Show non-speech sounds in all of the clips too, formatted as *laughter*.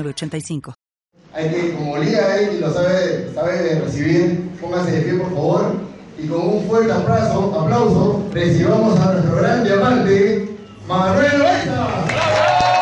85 Hay que, como Lía ahí lo sabe, sabe recibir, póngase de pie por favor y con un fuerte aplauso, aplauso recibamos a nuestro gran diamante, Manuel Oesta.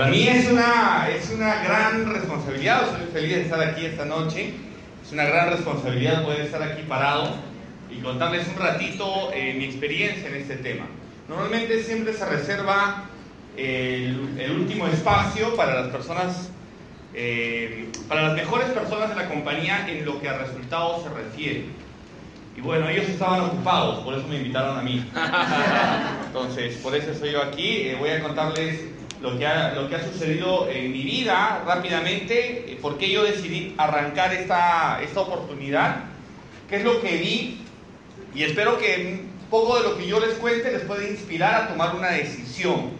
Para mí es una, es una gran responsabilidad, soy feliz de estar aquí esta noche. Es una gran responsabilidad poder estar aquí parado y contarles un ratito eh, mi experiencia en este tema. Normalmente siempre se reserva el, el último espacio para las personas eh, para las mejores personas de la compañía en lo que a resultados se refiere. Y bueno, ellos estaban ocupados, por eso me invitaron a mí. *laughs* Entonces, por eso estoy yo aquí. Eh, voy a contarles lo que, ha, lo que ha sucedido en mi vida rápidamente, eh, por qué yo decidí arrancar esta, esta oportunidad, qué es lo que vi y espero que poco de lo que yo les cuente les pueda inspirar a tomar una decisión.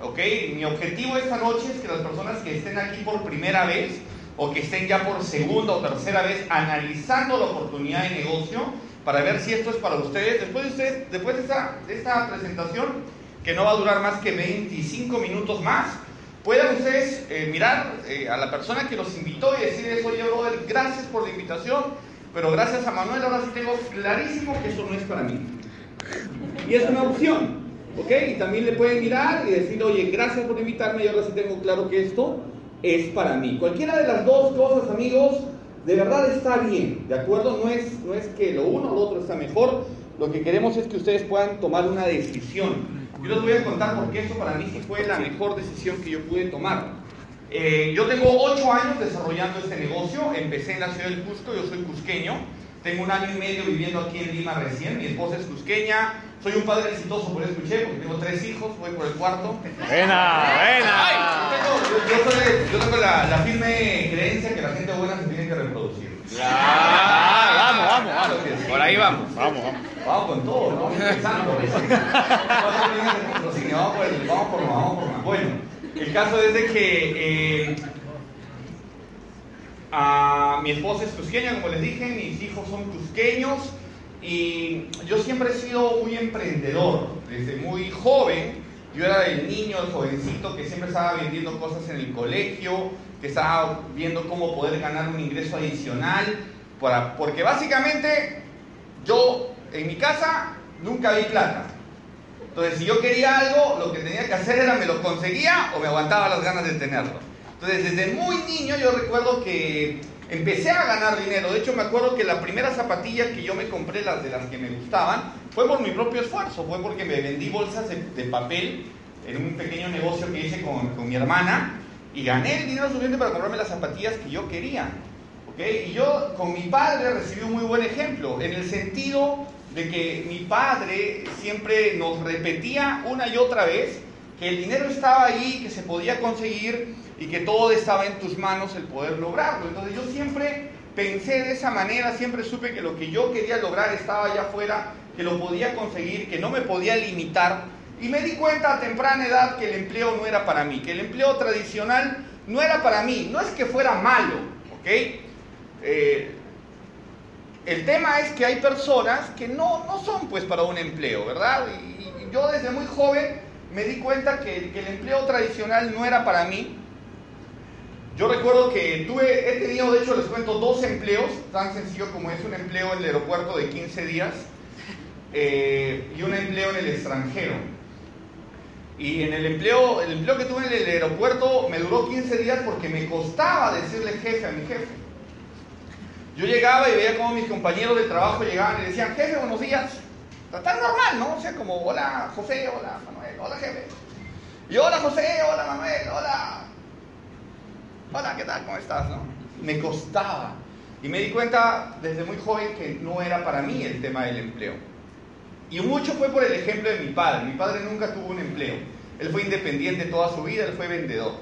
¿Ok? Mi objetivo esta noche es que las personas que estén aquí por primera vez o que estén ya por segunda o tercera vez analizando la oportunidad de negocio para ver si esto es para ustedes, después de, ustedes, después de, esta, de esta presentación, que no va a durar más que 25 minutos más, puedan ustedes eh, mirar eh, a la persona que los invitó y decirles, oye, brother, gracias por la invitación, pero gracias a Manuel ahora sí tengo clarísimo que esto no es para mí. Y es una opción. ¿Ok? Y también le pueden mirar y decir, oye, gracias por invitarme, y ahora sí tengo claro que esto es para mí. Cualquiera de las dos cosas, amigos, de verdad está bien, ¿de acuerdo? No es, no es que lo uno o lo otro está mejor, lo que queremos es que ustedes puedan tomar una decisión. Yo les voy a contar por qué eso para mí sí fue la mejor decisión que yo pude tomar. Eh, yo tengo ocho años desarrollando este negocio, empecé en la ciudad del Cusco, yo soy cusqueño, tengo un año y medio viviendo aquí en Lima recién, mi esposa es cusqueña, soy un padre exitoso, por eso escuché, porque tengo tres hijos, voy por el cuarto. Buena, buena. Yo tengo, yo, tengo la, la firme creencia que la gente buena se tiene que reproducir. Ah, vamos, vamos, vamos. Por ahí vamos, vamos, vamos. Vamos con todo, ¿no? Empezando. Vamos por el- vamos por más, vamos por más. Bueno, el caso es de que eh, a mi esposa es cusqueña, como les dije, mis hijos son cusqueños y yo siempre he sido muy emprendedor. Desde muy joven, yo era el niño, el jovencito que siempre estaba vendiendo cosas en el colegio, que estaba viendo cómo poder ganar un ingreso adicional, porque básicamente yo en mi casa nunca vi plata. Entonces, si yo quería algo, lo que tenía que hacer era me lo conseguía o me aguantaba las ganas de tenerlo. Entonces, desde muy niño yo recuerdo que empecé a ganar dinero. De hecho, me acuerdo que la primera zapatilla que yo me compré, las de las que me gustaban, fue por mi propio esfuerzo. Fue porque me vendí bolsas de, de papel en un pequeño negocio que hice con, con mi hermana y gané el dinero suficiente para comprarme las zapatillas que yo quería. Y yo con mi padre recibí un muy buen ejemplo, en el sentido de que mi padre siempre nos repetía una y otra vez que el dinero estaba ahí, que se podía conseguir y que todo estaba en tus manos el poder lograrlo. Entonces yo siempre pensé de esa manera, siempre supe que lo que yo quería lograr estaba allá afuera, que lo podía conseguir, que no me podía limitar. Y me di cuenta a temprana edad que el empleo no era para mí, que el empleo tradicional no era para mí. No es que fuera malo, ¿ok? Eh, el tema es que hay personas que no, no son pues para un empleo, ¿verdad? Y, yo desde muy joven me di cuenta que, que el empleo tradicional no era para mí. Yo recuerdo que tuve, he tenido, de hecho les cuento, dos empleos, tan sencillo como es un empleo en el aeropuerto de 15 días eh, y un empleo en el extranjero. Y en el empleo, el empleo que tuve en el aeropuerto me duró 15 días porque me costaba decirle jefe a mi jefe. Yo llegaba y veía cómo mis compañeros de trabajo llegaban y decían, jefe, buenos días. Tan normal, ¿no? O sea, como, hola José, hola Manuel, hola jefe. Y hola José, hola Manuel, hola. Hola, ¿qué tal? ¿Cómo estás? No? Me costaba. Y me di cuenta desde muy joven que no era para mí el tema del empleo. Y mucho fue por el ejemplo de mi padre. Mi padre nunca tuvo un empleo. Él fue independiente toda su vida, él fue vendedor.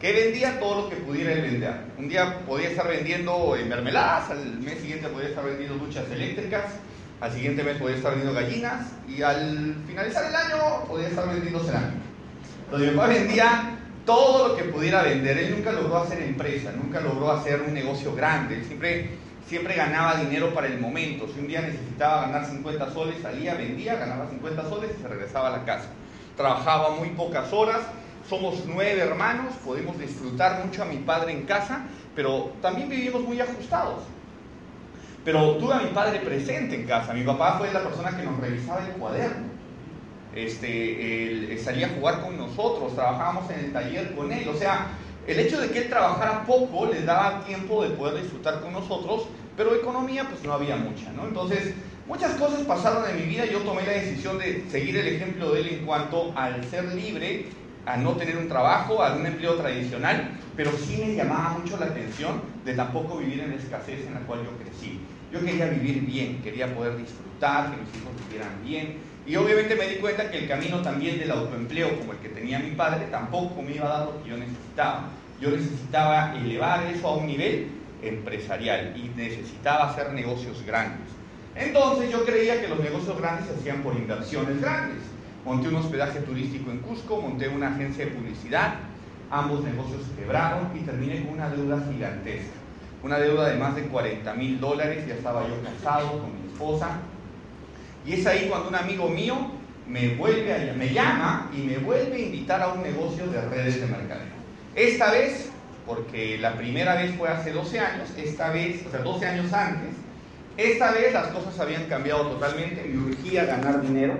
Que vendía todo lo que pudiera él vender. Un día podía estar vendiendo eh, mermeladas, al mes siguiente podía estar vendiendo duchas eléctricas, al siguiente mes podía estar vendiendo gallinas y al finalizar el año podía estar vendiendo cerámica. Entonces mi papá vendía todo lo que pudiera vender. Él nunca logró hacer empresa, nunca logró hacer un negocio grande. Él siempre, siempre ganaba dinero para el momento. Si un día necesitaba ganar 50 soles, salía, vendía, ganaba 50 soles y se regresaba a la casa. Trabajaba muy pocas horas. Somos nueve hermanos, podemos disfrutar mucho a mi padre en casa, pero también vivimos muy ajustados. Pero tuve a mi padre presente en casa. Mi papá fue la persona que nos revisaba el cuaderno. Este, él salía a jugar con nosotros, trabajábamos en el taller con él. O sea, el hecho de que él trabajara poco les daba tiempo de poder disfrutar con nosotros, pero economía pues no había mucha, ¿no? Entonces, muchas cosas pasaron en mi vida yo tomé la decisión de seguir el ejemplo de él en cuanto al ser libre, a no tener un trabajo, a un empleo tradicional, pero sí me llamaba mucho la atención de tampoco vivir en la escasez en la cual yo crecí. Yo quería vivir bien, quería poder disfrutar, que mis hijos vivieran bien. Y obviamente me di cuenta que el camino también del autoempleo, como el que tenía mi padre, tampoco me iba a dar lo que yo necesitaba. Yo necesitaba elevar eso a un nivel empresarial y necesitaba hacer negocios grandes. Entonces yo creía que los negocios grandes se hacían por inversiones grandes. Monté un hospedaje turístico en Cusco, monté una agencia de publicidad, ambos negocios quebraron y terminé con una deuda gigantesca una deuda de más de 40 mil dólares, ya estaba yo casado con mi esposa. Y es ahí cuando un amigo mío me, vuelve a, me llama y me vuelve a invitar a un negocio de redes de mercadeo. Esta vez, porque la primera vez fue hace 12 años, esta vez, o sea, 12 años antes, esta vez las cosas habían cambiado totalmente, me urgía ganar dinero.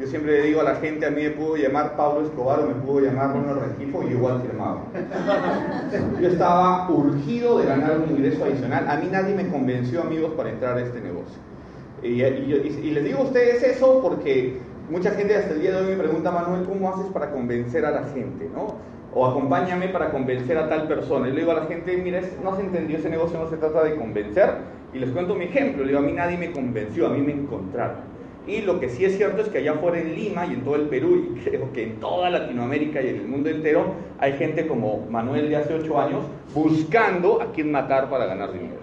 Yo siempre le digo a la gente, a mí me pudo llamar Pablo Escobar o me pudo llamar Ronald Rengifo y igual firmaba. Yo estaba urgido de ganar un ingreso adicional. A mí nadie me convenció, amigos, para entrar a este negocio. Y, y, les digo a ustedes eso porque mucha gente hasta el día de hoy me pregunta, Manuel, ¿cómo haces para convencer a la gente? ¿no? O acompáñame para convencer a tal persona. Y le digo a la gente, mira, no se entendió ese negocio, no se trata de convencer. Y les cuento mi ejemplo. Le digo, a mí nadie me convenció, a mí me encontraron. Y lo que sí es cierto es que allá fuera en Lima y en todo el Perú, y *laughs* creo que en toda Latinoamérica y en el mundo entero, hay gente como Manuel de hace ocho años buscando a quién matar para ganar dinero.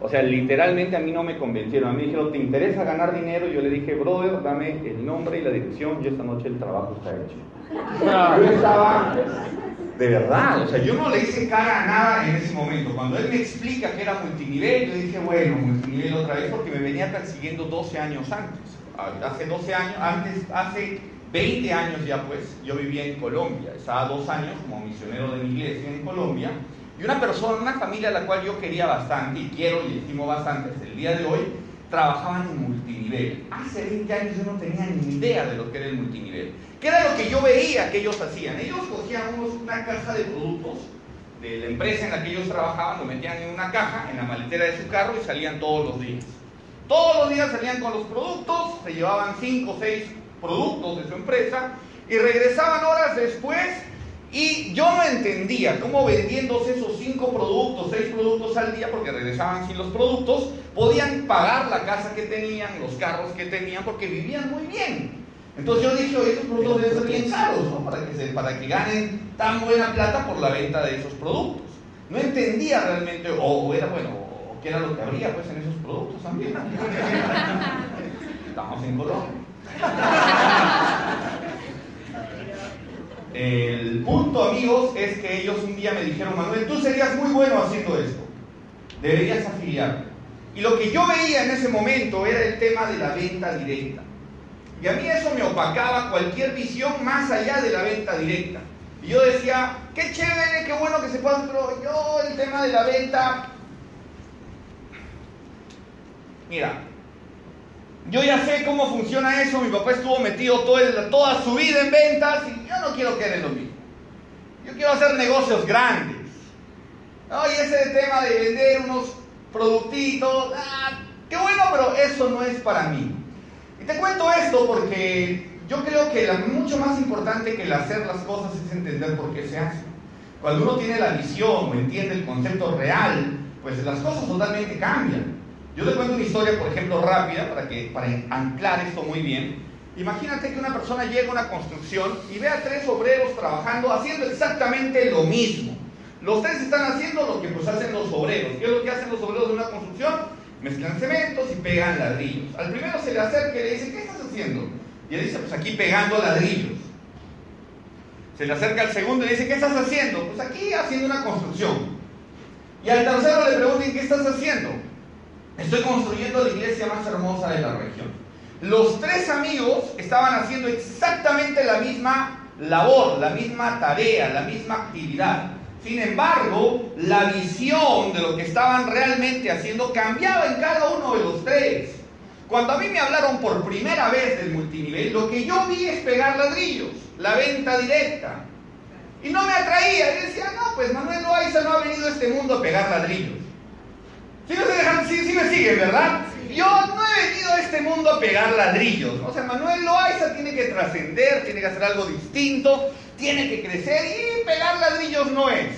O sea, literalmente a mí no me convencieron. A mí me dijeron, ¿te interesa ganar dinero? Yo le dije, brother, dame el nombre y la dirección y esta noche el trabajo está hecho. Yo estaba, de verdad, o sea, yo no le hice cara a nada en ese momento. Cuando él me explica que era multinivel, yo dije, bueno, multinivel otra vez porque me venía persiguiendo 12 años antes hace 12 años, antes, hace 20 años ya pues, yo vivía en Colombia, estaba dos años como misionero de mi iglesia en Colombia, y una persona, una familia a la cual yo quería bastante, y quiero y estimo bastante hasta el día de hoy, trabajaban en multinivel. Hace 20 años yo no tenía ni idea de lo que era el multinivel. ¿Qué era lo que yo veía que ellos hacían? Ellos cogían una caja de productos de la empresa en la que ellos trabajaban, lo metían en una caja, en la maletera de su carro y salían todos los días. Todos los días salían con los productos, se llevaban 5 o 6 productos de su empresa y regresaban horas después y yo no entendía cómo vendiéndose esos 5 productos, 6 productos al día, porque regresaban sin los productos, podían pagar la casa que tenían, los carros que tenían, porque vivían muy bien. Entonces yo dije, esos productos deben ser bien caros, ¿no? Para que, para que ganen tan buena plata por la venta de esos productos. No entendía realmente, o era bueno, que era lo que habría pues en esos productos también. Estamos en Colombia. El punto, amigos, es que ellos un día me dijeron, Manuel, tú serías muy bueno haciendo esto. Deberías afiliarte. Y lo que yo veía en ese momento era el tema de la venta directa. Y a mí eso me opacaba cualquier visión más allá de la venta directa. Y yo decía, qué chévere, qué bueno que se pueda, pero yo el tema de la venta Mira, yo ya sé cómo funciona eso, mi papá estuvo metido toda su vida en ventas y yo no quiero en lo mismo. Yo quiero hacer negocios grandes. Y ese tema de vender unos productitos, ah, qué bueno, pero eso no es para mí. Y te cuento esto porque yo creo que la, mucho más importante que el hacer las cosas es entender por qué se hacen. Cuando uno tiene la visión o entiende el concepto real, pues las cosas totalmente cambian. Yo te cuento una historia, por ejemplo, rápida, para, que, para anclar esto muy bien. Imagínate que una persona llega a una construcción y ve a tres obreros trabajando haciendo exactamente lo mismo. Los tres están haciendo lo que pues hacen los obreros. ¿Qué es lo que hacen los obreros de una construcción? Mezclan cementos y pegan ladrillos. Al primero se le acerca y le dice, ¿qué estás haciendo? Y él dice, pues aquí pegando ladrillos. Se le acerca al segundo y le dice, ¿qué estás haciendo? Pues aquí haciendo una construcción. Y al tercero le preguntan, ¿qué estás haciendo? Estoy construyendo la iglesia más hermosa de la región. Los tres amigos estaban haciendo exactamente la misma labor, la misma tarea, la misma actividad. Sin embargo, la visión de lo que estaban realmente haciendo cambiaba en cada uno de los tres. Cuando a mí me hablaron por primera vez del multinivel, lo que yo vi es pegar ladrillos, la venta directa. Y no me atraía. Y decía, no, pues Manuel Loaiza no ha venido a este mundo a pegar ladrillos. ¿Sí me, sí, me siguen, verdad? Yo no he venido a este mundo a pegar ladrillos. O sea, Manuel Loaiza tiene que trascender, tiene que hacer algo distinto, tiene que crecer y pegar ladrillos no es.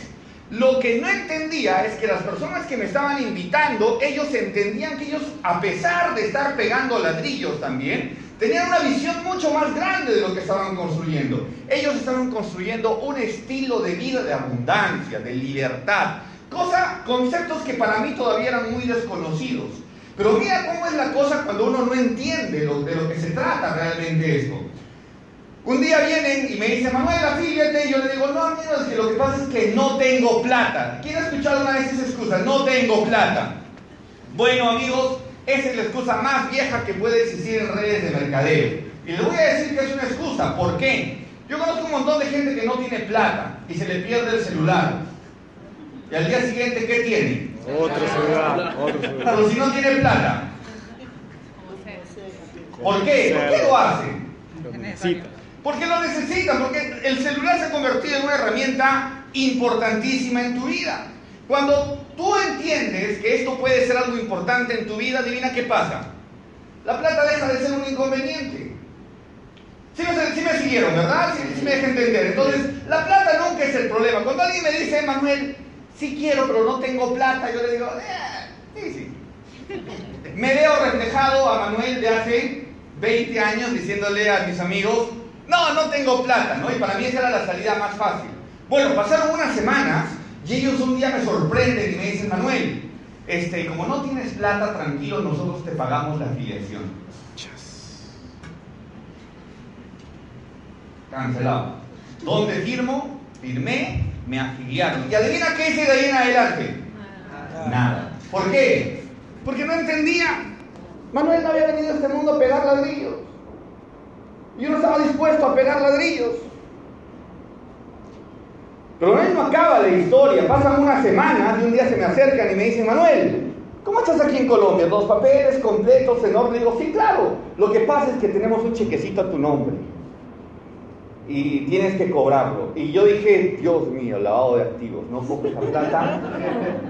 Lo que no entendía es que las personas que me estaban invitando, ellos entendían que ellos, a pesar de estar pegando ladrillos también, tenían una visión mucho más grande de lo que estaban construyendo. Ellos estaban construyendo un estilo de vida de abundancia, de libertad, cosa, conceptos que para mí todavía eran muy desconocidos. Pero mira cómo es la cosa cuando uno no entiende de lo que se trata realmente esto. Un día vienen y me dicen, Manuel, afíliate, y yo le digo, no, amigos, que lo que pasa es que no tengo plata. ¿Quién ha escuchado una vez esa excusa? No tengo plata. Bueno, amigos, esa es la excusa más vieja que puede existir en redes de mercadeo. Y les voy a decir que es una excusa. ¿Por qué? Yo conozco un montón de gente que no tiene plata y se le pierde el celular. Y al día siguiente, ¿qué tiene? Otro celular, otro celular. Pero si no tiene plata. ¿Por qué? ¿Por qué lo hacen? Lo necesita. Porque lo necesitan, porque el celular se ha convertido en una herramienta importantísima en tu vida. Cuando tú entiendes que esto puede ser algo importante en tu vida, adivina qué pasa. La plata deja de ser un inconveniente. Sí me, me siguieron, ¿verdad? Sí, me deja entender. Entonces, la plata nunca es el problema. Cuando alguien me dice, Manuel, sí quiero, pero no tengo plata, yo le digo, eh, sí, sí. Me veo reflejado a Manuel de hace 20 años diciéndole a mis amigos, no, no tengo plata, ¿no? Y para mí esa era la salida más fácil. Bueno, pasaron unas semanas y ellos un día me sorprenden y me dicen, Manuel, este, como no tienes plata, tranquilo, nosotros te pagamos la afiliación. Cancelado. ¿Dónde firmo? Firmé, me afiliaron. ¿Y adivina qué hice de ahí en adelante? Nada. ¿Por qué? Porque no entendía. Manuel no había venido a este mundo a pegar ladrillos. Yo no estaba dispuesto a pegar ladrillos. Pero no no acaba la historia. Pasan unas semanas y un día se me acercan y me dicen, Manuel, ¿cómo estás aquí en Colombia? ¿Dos papeles completos en orden? Digo, sí, claro. Lo que pasa es que tenemos un chequecito a tu nombre. Y tienes que cobrarlo. Y yo dije, Dios mío, lavado de activos, no cojo esa plata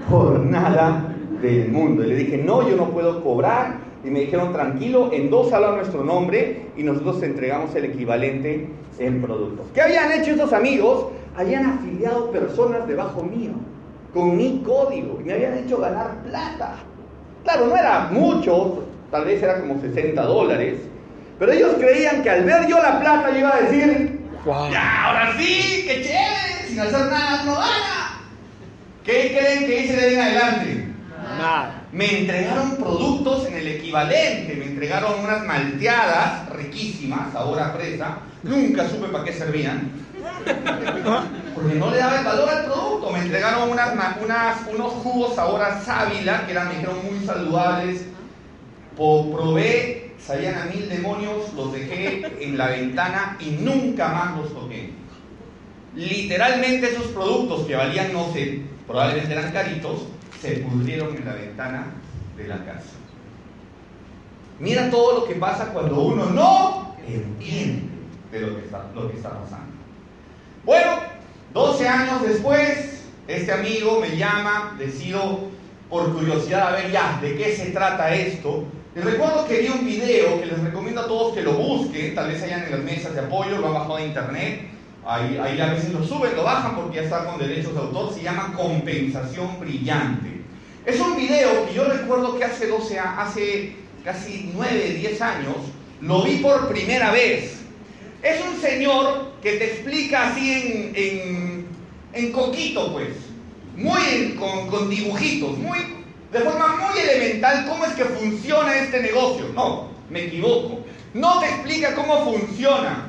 por nada del mundo. Y le dije, no, yo no puedo cobrar y me dijeron, tranquilo, endósalo a nuestro nombre y nosotros entregamos el equivalente en productos. ¿Qué habían hecho esos amigos? Habían afiliado personas debajo mío, con mi código, y me habían hecho ganar plata. Claro, no era mucho, tal vez era como 60 dólares, pero ellos creían que al ver yo la plata yo iba a decir, ya, ahora sí, qué chévere, sin hacer nada no gana. ¿Qué creen que hice de ahí en adelante? Nada. Me entregaron productos en el equivalente, me entregaron unas malteadas riquísimas, sabor a fresa, nunca supe para qué servían, porque no le daba el valor al producto, me entregaron unas, unos jugos sabor a sábila, que eran, me dijeron, muy saludables, probé, sabían a mil demonios, los dejé en la ventana y nunca más los toqué. Literalmente esos productos que valían, no sé, probablemente eran caritos, se pudrieron en la ventana de la casa. Mira todo lo que pasa cuando uno no entiende de lo que está, lo que está pasando. Bueno, 12 años después, este amigo me llama, decido por curiosidad a ver ya de qué se trata esto. Y recuerdo que vi un video que les recomiendo a todos que lo busquen, tal vez hayan en las mesas de apoyo, lo han bajado de internet, ahí, ahí a veces lo suben, lo bajan porque ya está con derechos de autor, se llama Compensación Brillante. Es un video que yo recuerdo que hace 12, a- hace casi 9, 10 años, lo vi por primera vez. Es un señor que te explica así en, en, en coquito, pues, muy en- con, con dibujitos, muy, de forma muy elemental cómo es que funciona este negocio. No, me equivoco. No te explica cómo funciona,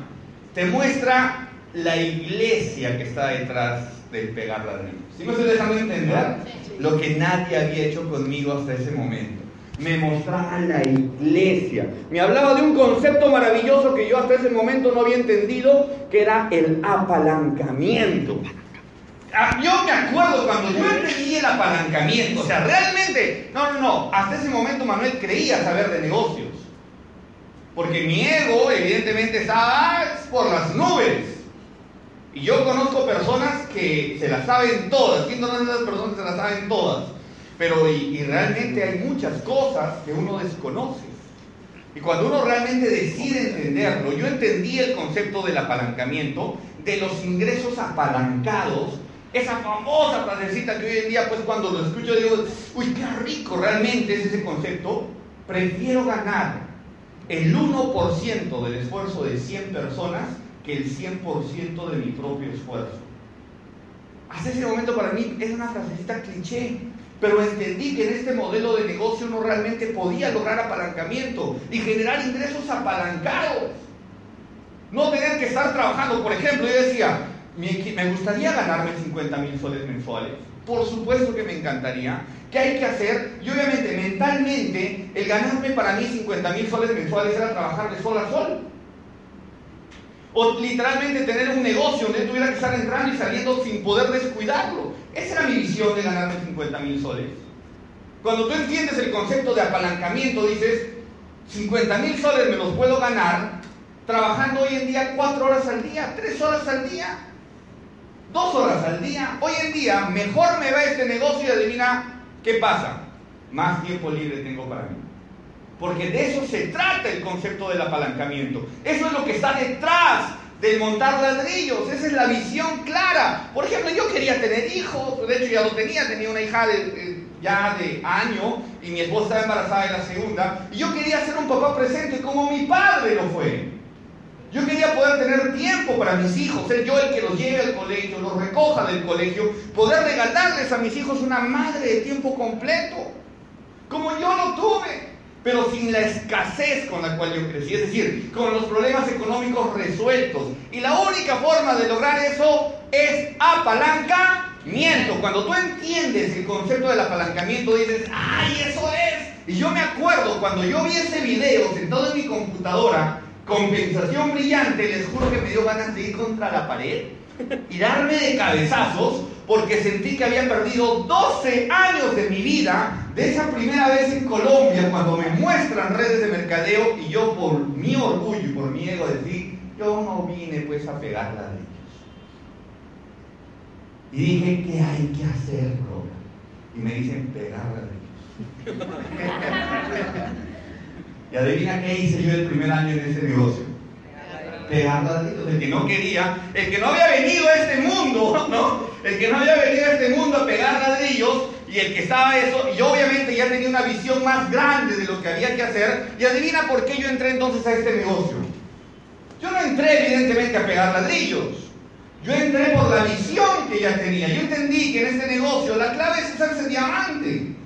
te muestra la iglesia que está detrás del pegar ladrillos. ¿Sí me estoy dejando entender? Lo que nadie había hecho conmigo hasta ese momento. Me mostraba la iglesia. Me hablaba de un concepto maravilloso que yo hasta ese momento no había entendido, que era el apalancamiento. Ah, Yo me acuerdo cuando yo entendí el apalancamiento, o sea, realmente, no, no, no, hasta ese momento Manuel creía saber de negocios. Porque mi ego, evidentemente, estaba por las nubes. Y yo conozco personas que se las saben todas. ¿Quién conoce esas personas que se las saben todas? Pero y realmente hay muchas cosas que uno desconoce. Y cuando uno realmente decide entenderlo, yo entendí el concepto del apalancamiento, de los ingresos apalancados, esa famosa frasecita que hoy en día, pues cuando lo escucho digo, uy, qué rico realmente es ese concepto. Prefiero ganar el 1% del esfuerzo de 100 personas que el 100% de mi propio esfuerzo. Hasta ese momento para mí es una frasecita cliché, pero entendí que en este modelo de negocio uno realmente podía lograr apalancamiento y generar ingresos apalancados. No tener que estar trabajando, por ejemplo, yo decía, "Mi- me gustaría ganarme 50 mil soles mensuales. Por supuesto que me encantaría. ¿Qué hay que hacer? Y obviamente, mentalmente, el ganarme para mí 50 mil soles mensuales era trabajar de sol a sol. O literalmente tener un negocio donde tuviera que estar entrando y saliendo sin poder descuidarlo. Esa era mi visión de ganarme 50 mil soles. Cuando tú entiendes el concepto de apalancamiento, dices, 50 mil soles me los puedo ganar trabajando hoy en día 4 horas al día, 3 horas al día, 2 horas al día. Hoy en día mejor me va este negocio y adivina qué pasa. Más tiempo libre tengo para mí. Porque de eso se trata el concepto del apalancamiento. Eso es lo que está detrás del montar ladrillos. Esa es la visión clara. Por ejemplo, yo quería tener hijos. De hecho, ya lo tenía. Tenía una hija de, ya de año y mi esposa estaba embarazada de la segunda. Y yo quería ser un papá presente como mi padre lo fue. Yo quería poder tener tiempo para mis hijos, ser yo el que los lleve al colegio, los recoja del colegio, poder regalarles a mis hijos una madre de tiempo completo, como yo lo tuve, pero sin la escasez con la cual yo crecí, es decir, con los problemas económicos resueltos. Y la única forma de lograr eso es apalancamiento. Cuando tú entiendes el concepto del apalancamiento, dices, ¡ay, eso es! Y yo me acuerdo cuando yo vi ese video sentado en mi computadora, compensación brillante, les juro que me dio ganas de ir contra la pared y darme de cabezazos porque sentí que había perdido 12 años de mi vida de esa primera vez en Colombia cuando me muestran redes de mercadeo y yo por mi orgullo y por mi ego decir, yo no vine pues a pegar ladrillos. Y dije, ¿qué hay que hacer, bro? Y me dicen, pegar ladrillos. *laughs* y adivina qué hice yo el primer año en ese negocio pegar ladrillos. El que no quería, el que no había venido a este mundo, *laughs* ¿no? El que no había venido a este mundo a pegar ladrillos y el que estaba eso, y obviamente ya tenía una visión más grande de lo que había que hacer. Y adivina por qué yo entré entonces a este negocio. Yo no entré evidentemente a pegar ladrillos. Yo entré por la visión que ya tenía. Yo entendí que en este negocio la clave es hacerse diamante.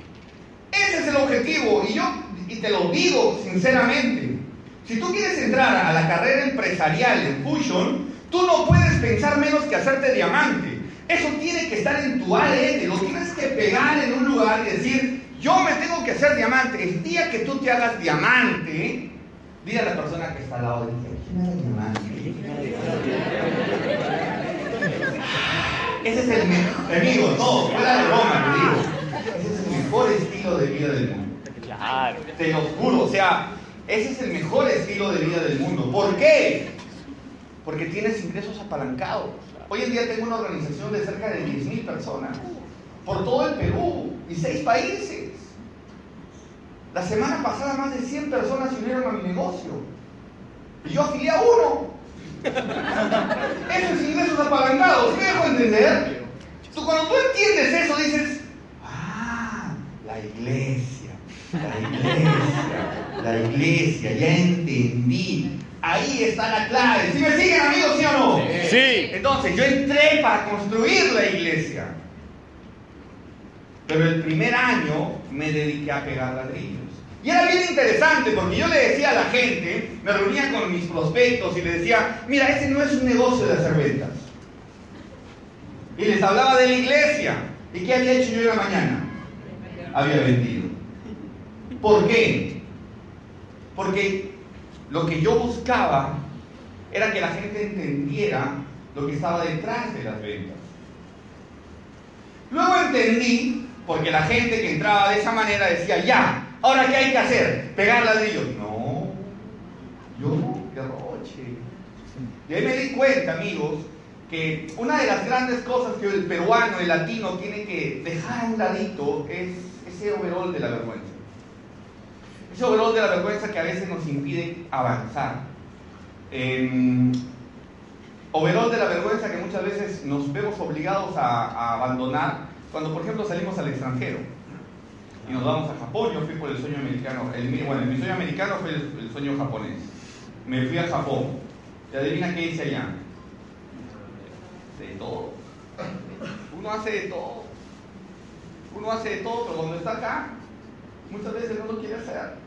Ese es el objetivo. Y yo, y te lo digo sinceramente, si tú quieres entrar a la carrera empresarial en Fusion, tú no puedes pensar menos que hacerte diamante. Eso tiene que estar en tu ADN, lo tienes que pegar en un lugar y decir, yo me tengo que hacer diamante. El día que tú te hagas diamante, dile a la persona que está al lado de ti, ¿quién era diamante? Ese es el mejor, amigos, no, fuera de broma, te digo. Ese es el mejor estilo de vida del mundo. Claro. Te lo juro, o sea, ese es el mejor estilo de vida del mundo. ¿Por qué? Porque tienes ingresos apalancados. Hoy en día tengo una organización de cerca de 10.000 personas por todo el Perú y seis países. la semana pasada más de 100 personas se unieron a mi negocio. Y yo afilié a uno. *laughs* Eso es ingresos apalancados, ¿sí me dejo entender? Tú, cuando tú entiendes eso dices, ah, la iglesia, la iglesia, la iglesia, ya entendí. Ahí está la clave. ¿Sí me siguen amigos, sí o no? Sí. Entonces yo entré para construir la iglesia. Pero el primer año me dediqué a pegar ladrillos. Y era bien interesante porque yo le decía a la gente, me reunía con mis prospectos y les decía, mira, ese no es un negocio de hacer ventas. Y les hablaba de la iglesia. ¿Y qué había hecho yo en la mañana? Había vendido. ¿Por qué? Porque lo que yo buscaba era que la gente entendiera lo que estaba detrás de las ventas. Luego entendí, porque la gente que entraba de esa manera decía, ya, ahora qué hay que hacer, pegar ladrillos. No, yo no, qué roche. Y ahí me di cuenta, amigos, que una de las grandes cosas que el peruano, el latino, tiene que dejar a un ladito es ese overall de la vergüenza. Ese overall de la vergüenza que a veces nos impide avanzar. Eh, overall de la vergüenza que muchas veces nos vemos obligados a, abandonar cuando, por ejemplo, salimos al extranjero y nos vamos a Japón. Yo fui por el sueño americano. Bueno, mi sueño americano fue el, el sueño japonés. Me fui a Japón. ¿Y adivina qué hice allá? De todo. Uno hace de todo. Uno hace de todo, pero cuando está acá, muchas veces no lo quiere hacer.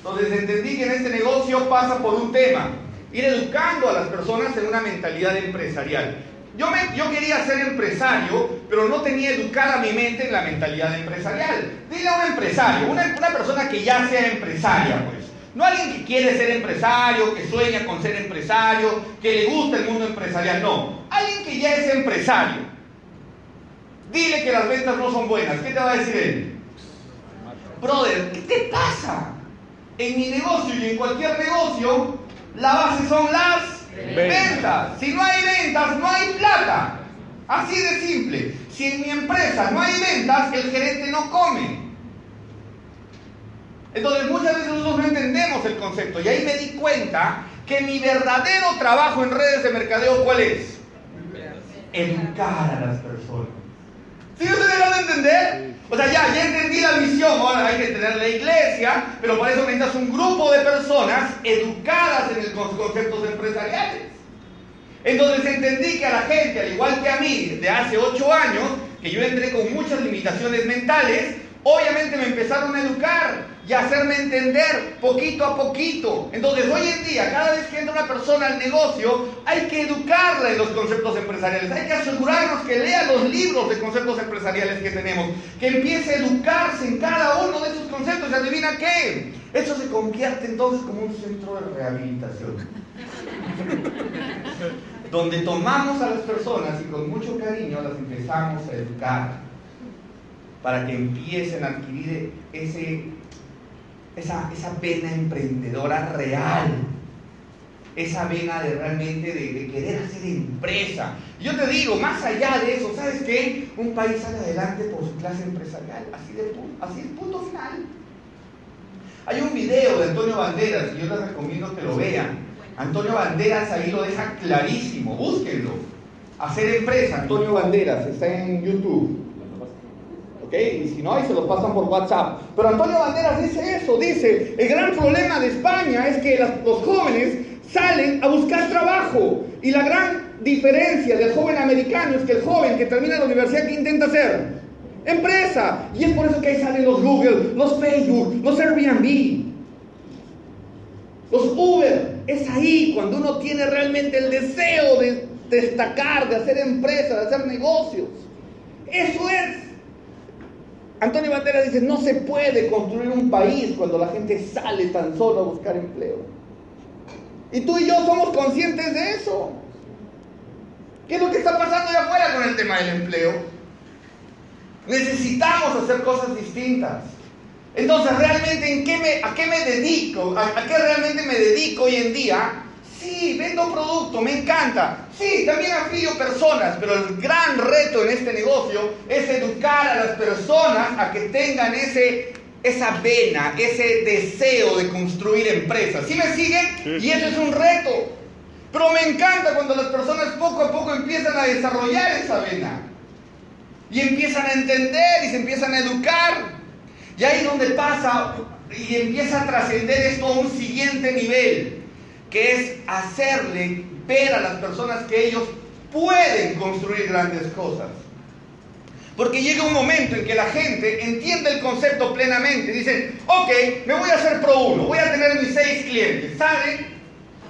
Entonces entendí que en este negocio pasa por un tema, ir educando a las personas en una mentalidad empresarial. Yo, me, yo quería ser empresario, pero no tenía educada mi mente en la mentalidad empresarial. Dile a un empresario, una, persona que ya sea empresaria, pues. No alguien que quiere ser empresario, que sueña con ser empresario, que le gusta el mundo empresarial, no. Alguien que ya es empresario. Dile que las ventas no son buenas. ¿Qué te va a decir él? Brother, ¿qué te pasa? En mi negocio y en cualquier negocio, la base son las ventas. Si no hay ventas, no hay plata. Así de simple. Si en mi empresa no hay ventas, el gerente no come. Entonces muchas veces nosotros no entendemos el concepto y ahí me di cuenta que mi verdadero trabajo en redes de mercadeo, ¿cuál es? Educar a las personas. ¿Sí ustedes van a entender? O sea, ya, ya entendí la misión, ahora hay que tener la iglesia, pero para eso necesitas un grupo de personas educadas en los conceptos empresariales. Entonces entendí que a la gente, al igual que a mí, de hace ocho años, que yo entré con muchas limitaciones mentales, obviamente me empezaron a educar y a hacerme entender poquito a poquito. Entonces hoy en día, cada vez que entra una persona al negocio, hay que educarla en los conceptos empresariales. Hay que asegurarnos que lea los libros de conceptos empresariales que tenemos, que empiece a educarse en cada uno de esos conceptos. ¿Y adivina qué? Eso se convierte entonces como un centro de rehabilitación. *laughs* donde tomamos a las personas y con mucho cariño las empezamos a educar para que empiecen a adquirir ese, esa, esa vena emprendedora real, esa vena de realmente de, querer hacer empresa. Y yo te digo, más allá de eso, ¿sabes qué? Un país sale adelante por su clase empresarial, así, de, así es punto final. Hay un video de Antonio Banderas y yo les recomiendo que lo vean. Antonio Banderas ahí lo deja clarísimo, búsquenlo. Hacer empresa, Antonio Banderas, está en YouTube. Y si no, ahí se los pasan por WhatsApp. Pero Antonio Banderas dice eso, dice, el gran problema de España es que los jóvenes salen a buscar trabajo. Y la gran diferencia del joven americano es que el joven que termina la universidad, ¿qué intenta hacer? Empresa. Y es por eso que ahí salen los Google, los Facebook, los Airbnb. Los Uber, es ahí cuando uno tiene realmente el deseo de destacar, de hacer empresa, de hacer negocios. Eso es. Antonio Banderas dice, no se puede construir un país cuando la gente sale tan solo a buscar empleo. Y tú y yo somos conscientes de eso. ¿Qué es lo que está pasando allá afuera con el tema del empleo? Necesitamos hacer cosas distintas. Entonces, ¿realmente en qué me, a qué me dedico? ¿A, ¿A, qué realmente me dedico hoy en día? Sí, vendo producto, me encanta. Sí, también afilio personas, pero el gran reto en este negocio es educar a las personas a que tengan ese esa vena, ese deseo de construir empresas. ¿Sí me siguen? Y eso es un reto. Pero me encanta cuando las personas poco a poco empiezan a desarrollar esa vena. Y empiezan a entender y se empiezan a educar. Y ahí es donde pasa y empieza a trascender esto a un siguiente nivel, que es hacerle ver a las personas que ellos pueden construir grandes cosas. Porque llega un momento en que la gente entiende el concepto plenamente. Dicen, ok, me voy a hacer pro uno, voy a tener mis seis clientes. Salen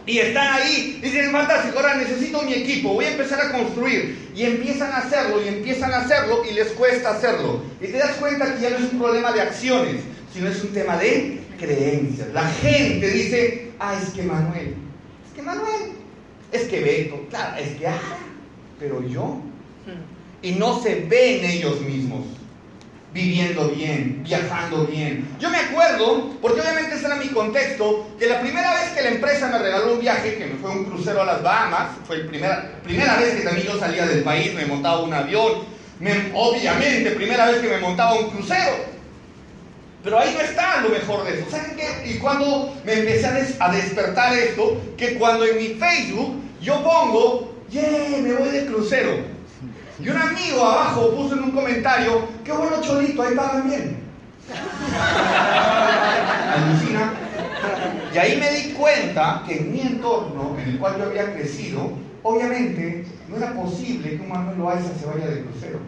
y están ahí. Dicen, fantástico, ahora necesito mi equipo, voy a empezar a construir. Y empiezan a hacerlo y empiezan a hacerlo y les cuesta hacerlo. Y te das cuenta que ya no es un problema de acciones, sino es un tema de creencias. La gente dice, ah, es que Manuel, es que Manuel, es que Beto, claro, es que ah, pero yo. Y no se ven ellos mismos viviendo bien, viajando bien. Yo me acuerdo, porque obviamente ese era mi contexto, que la primera vez que la empresa me regaló un viaje, que me fue un crucero a las Bahamas, fue la primera, primera vez que también yo salía del país, me montaba un avión, me, obviamente, primera vez que me montaba un crucero. Pero ahí no está lo mejor de eso. ¿Saben qué? Y cuando me empecé a, des- a despertar esto, que cuando en mi Facebook yo pongo, yeah, me voy de crucero. Y un amigo abajo puso en un comentario, qué bueno Cholito, ahí pagan bien. *laughs* Alucina. Y ahí me di cuenta que en mi entorno, en el cual yo había crecido, obviamente no era posible que un Manuel Loaiza se vaya de crucero.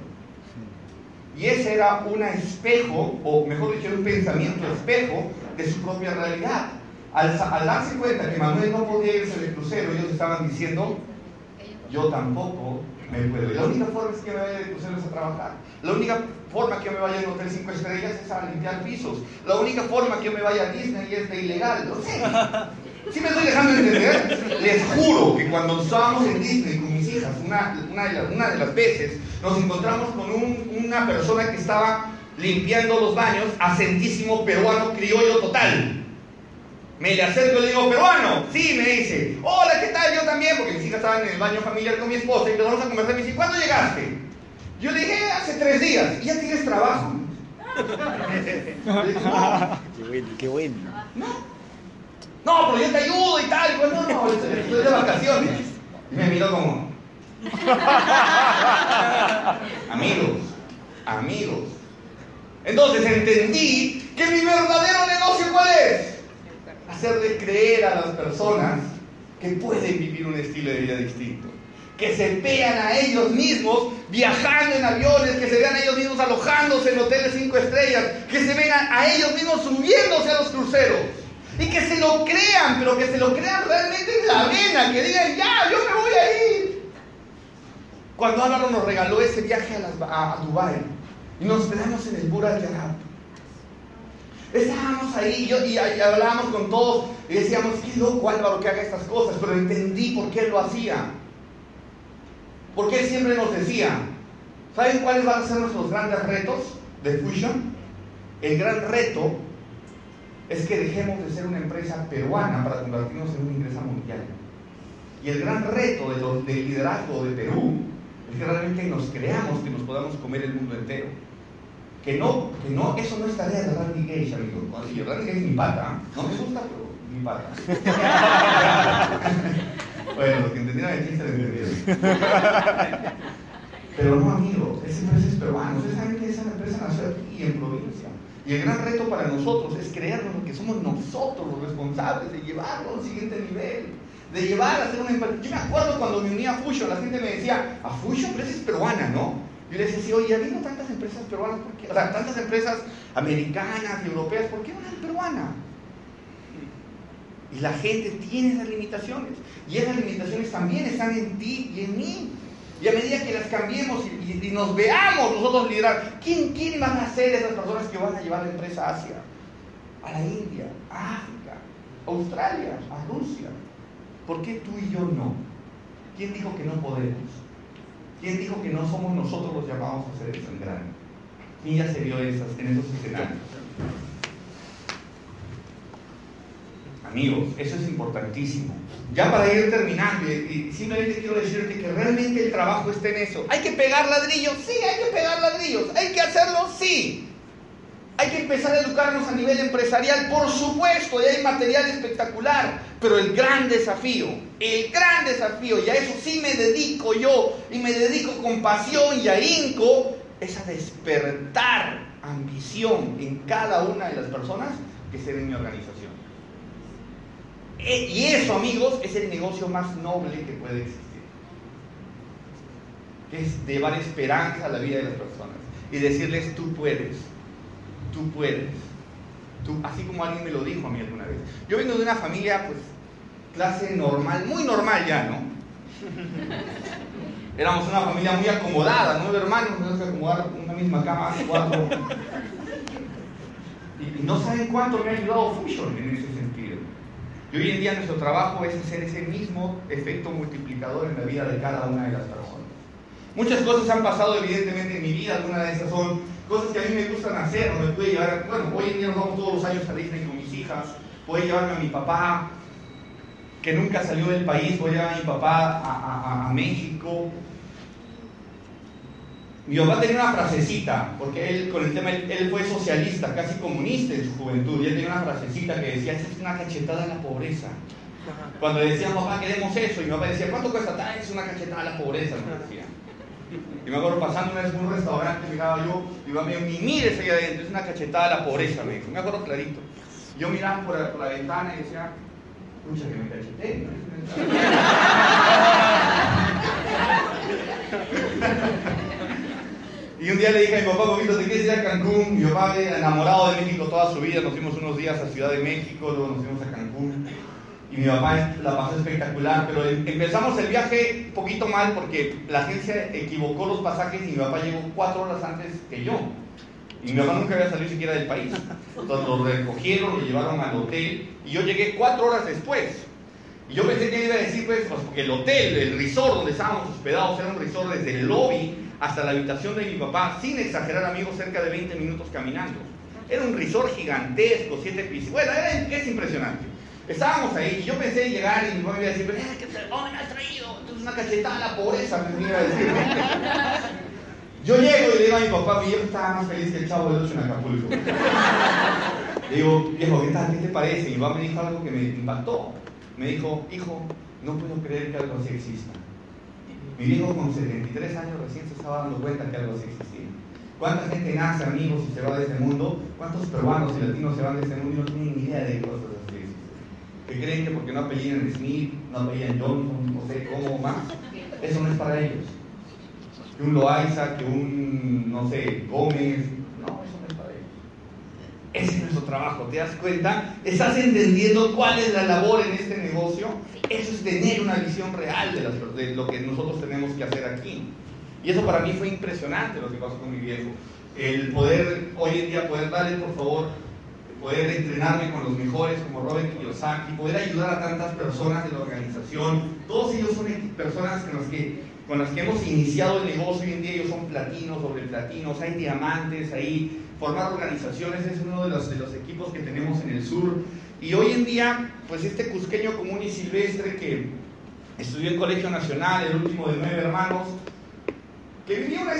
Y ese era un espejo, o mejor dicho, un pensamiento espejo de su propia realidad. Al, darse cuenta que Manuel no podía irse de crucero, ellos estaban diciendo, yo tampoco me puedo. ir. La única forma es que me vaya de crucero es a trabajar. La única forma que me vaya a un hotel 5 estrellas es a limpiar pisos. La única forma que me vaya a Disney es de ilegal. No sé. ¿Sí me estoy dejando entender? Les juro que cuando estábamos en Disney hijas, una, una, de, las, una de las veces, nos encontramos con un- una persona que estaba limpiando los baños, acentísimo peruano criollo total. Me le acerco y le digo, peruano, sí, me dice, hola, ¿qué tal? Yo también, porque mis hijas estaban en el baño familiar con mi esposa y empezamos a conversar. Me dice, ¿cuándo llegaste? Yo le dije, "Eh, hace tres días. ¿Y ya tienes trabajo? No, *laughs* Qué bueno, qué bueno. no, pero yo te ayudo y tal. Y pues, no, no, estoy de vacaciones. Y me miró como, *laughs* amigos, amigos. Entonces entendí que mi verdadero negocio, ¿cuál es? hacerle creer a las personas que pueden vivir un estilo de vida distinto. Que se vean a ellos mismos viajando en aviones, que se vean a ellos mismos alojándose en hoteles cinco estrellas, que se vean a, ellos mismos subiéndose a los cruceros. Y que se lo crean, pero que se lo crean realmente en la vena, que digan, ya, yo me voy a ir. Cuando Álvaro nos regaló ese viaje a, las, a, a Dubái y nos quedamos en el Burj Al Arab, Estábamos ahí y, hablábamos con todos y decíamos, qué loco Álvaro que haga estas cosas, pero entendí por qué lo hacía. Porque él siempre nos decía, ¿saben cuáles van a ser nuestros grandes retos de Fusion? El gran reto es que dejemos de ser una empresa peruana para convertirnos en una empresa mundial. Y el gran reto de del liderazgo de Perú es que realmente nos creamos que nos podamos comer el mundo entero. Que no, que no, eso no es tarea de Randy Gage, amigo. Y Randy Gage es mi pata, no me gusta, pero mi pata. *laughs* bueno, los que entendieron el chiste lo entendieron. Pero no, amigo, esa empresa es peruana. Ustedes saben que esa empresa nació aquí en provincia. Y el gran reto para nosotros es creernos que somos nosotros los responsables de llevarlo a un siguiente nivel. De llevar a ser una empresa. Yo me acuerdo cuando me uní a Fusion, la gente me decía, a Fusion, empresa es peruana, ¿no? Yo le decía, oye, habiendo tantas empresas peruanas, ¿por qué? O sea, tantas empresas americanas y europeas, ¿por qué una peruana? Y la gente tiene esas limitaciones. Y esas limitaciones también están en ti y en mí. Y a medida que las cambiemos y nos veamos nosotros liderar, ¿quién, ¿quién van a ser esas personas que van a llevar la empresa a Asia? A la India, a África, a Australia, a Rusia. ¿Por qué tú y yo no? ¿Quién dijo que no podemos? ¿Quién dijo que no somos nosotros los llamados a en grande? ¿Quién ya se vio esas, en esos escenarios? Amigos, eso es importantísimo. Ya para ir terminando, y simplemente quiero decirte que realmente el trabajo está en eso. ¿Hay que pegar ladrillos? Sí, hay que pegar ladrillos. ¿Hay que hacerlo? Sí. Hay que empezar a educarnos a nivel empresarial, por supuesto, y hay material espectacular, pero el gran desafío, el gran desafío, y a eso sí me dedico yo, y me dedico con pasión y ahínco, es a despertar ambición en cada una de las personas que se en mi organización. E, y eso, amigos, es el negocio más noble que puede existir. Es llevar esperanza a la vida de las personas y decirles, tú puedes, tú puedes. Tú, así como alguien me lo dijo a mí alguna vez. Yo vengo de una familia, pues, clase normal, muy normal ya, ¿no? *laughs* Éramos una familia muy acomodada, nueve hermanos, tenemos que acomodar una misma cama, cuatro. Y, no saben cuánto me ha ayudado Fusion en ese sentido. Y hoy en día nuestro trabajo es hacer ese mismo efecto multiplicador en la vida de cada una de las personas. Muchas cosas han pasado evidentemente en mi vida, algunas de esas son cosas que a mí me gustan hacer, me puede llevar, bueno, hoy en día nos vamos todos los años a Disney con mis hijas, puede llevarme a mi papá, que nunca salió del país, voy a llevar a mi papá a, a México, mi papá tenía una frasecita, porque él con el tema, él, fue socialista, casi comunista en su juventud, y él tenía una frasecita que decía, es una cachetada a la pobreza. Cuando le decían, papá, queremos eso, y mi papá decía, ¿cuánto cuesta tal? Es una cachetada a la pobreza, me decía. Y me acuerdo pasando una vez en un restaurante, miraba yo, me dijo, ni mires ahí adentro, es una cachetada a la pobreza, me dijo. Me acuerdo clarito. Yo miraba por la, ventana y decía, pucha, que me cacheté. *laughs* Y un día le dije a mi papá, poquito, ¿te quieres ir a Cancún? Mi papá enamorado de México toda su vida, nos fuimos unos días a Ciudad de México, luego nos fuimos a Cancún. Y mi papá la pasó espectacular, pero em, empezamos el viaje un poquito mal porque la agencia equivocó los pasajes y mi papá llegó cuatro horas antes que yo. Y mi papá nunca había salido siquiera del país. Entonces lo recogieron, lo llevaron al hotel y yo llegué cuatro horas después. Y yo pensé que iba a decir, pues, pues, porque el hotel, el resort donde estábamos hospedados era un resort desde el lobby hasta la habitación de mi papá, sin exagerar amigos, cerca de 20 minutos caminando. Era un resort gigantesco, siete pisos. Bueno, era, es impresionante. Estábamos ahí y yo pensé en llegar y mi papá me iba a decir, eh, ¿qué ¿dónde me has traído? Es una cachetada a la pobreza, me iba a decir. Yo llego y le digo a mi papá, mi viejo estaba más feliz que el chavo del 8 en Acapulco. Le digo, viejo, ¿qué tal? ¿Qué te parece? Y mi papá me dijo algo que me impactó. Me dijo, hijo, no puedo creer que algo así exista. Mi viejo con 73 años recién se estaba dando cuenta que algo así existía. ¿Cuánta gente nace, amigos, y se va de este mundo? ¿Cuántos peruanos y latinos se van de este mundo y no tienen ni idea de cosas así? Que creen que porque no apellidan Smith, no apellidan Johnson, no sé cómo más, eso no es para ellos. Que un Loaiza, que un, no sé, Gómez, ese es nuestro trabajo, ¿te das cuenta? ¿Estás entendiendo cuál es la labor en este negocio? Eso es tener una visión real de, lo que nosotros tenemos que hacer aquí. Y eso para mí fue impresionante lo que pasó con mi viejo. El poder, hoy en día, poder darle, por favor, poder entrenarme con los mejores como Robert Kiyosaki, poder ayudar a tantas personas de la organización. Todos ellos son personas con las que, con las que hemos iniciado el negocio. Hoy en día ellos son platinos, sobre platinos, hay diamantes ahí formar organizaciones, es uno de los, de los equipos que tenemos en el sur. Y hoy en día, pues este cusqueño común y silvestre que estudió en Colegio Nacional, el último de nueve hermanos, que vivió una...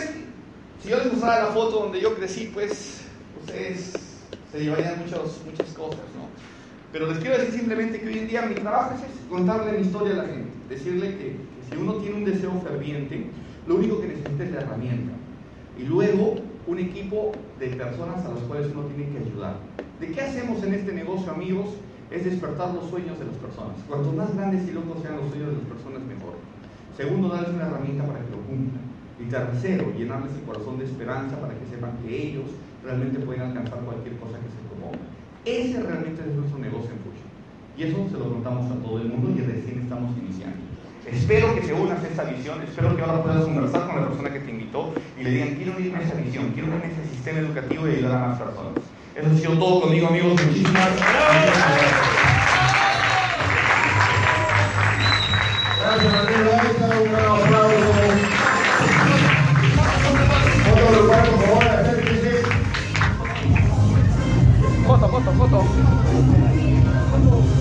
Si yo les mostrara la foto donde yo crecí, pues ustedes se llevarían muchas, muchas cosas, ¿no? Pero les quiero decir simplemente que hoy en día mi trabajo es contarle mi historia a la gente, decirle que, que si uno tiene un deseo ferviente, lo único que necesita es la herramienta. Y luego un equipo de personas a las cuales uno tiene que ayudar. ¿De qué hacemos en este negocio, amigos? Es despertar los sueños de las personas. Cuanto más grandes y locos sean los sueños de las personas, mejor. Segundo, darles una herramienta para que lo cumplan. Y tercero, llenarles el corazón de esperanza para que sepan que ellos realmente pueden alcanzar cualquier cosa que se proponga. Ese realmente es nuestro negocio en Fusion. Y eso se lo contamos a todo el mundo y recién estamos iniciando. Espero que se unas a esa visión, espero que ahora puedas conversar con la persona que te invitó y le digan, quiero unirme a esa visión, quiero unirme a ese sistema educativo y ayudar a más personas. Eso ha sido todo conmigo, amigos. Muchísimas gracias. Gracias, 懂不懂。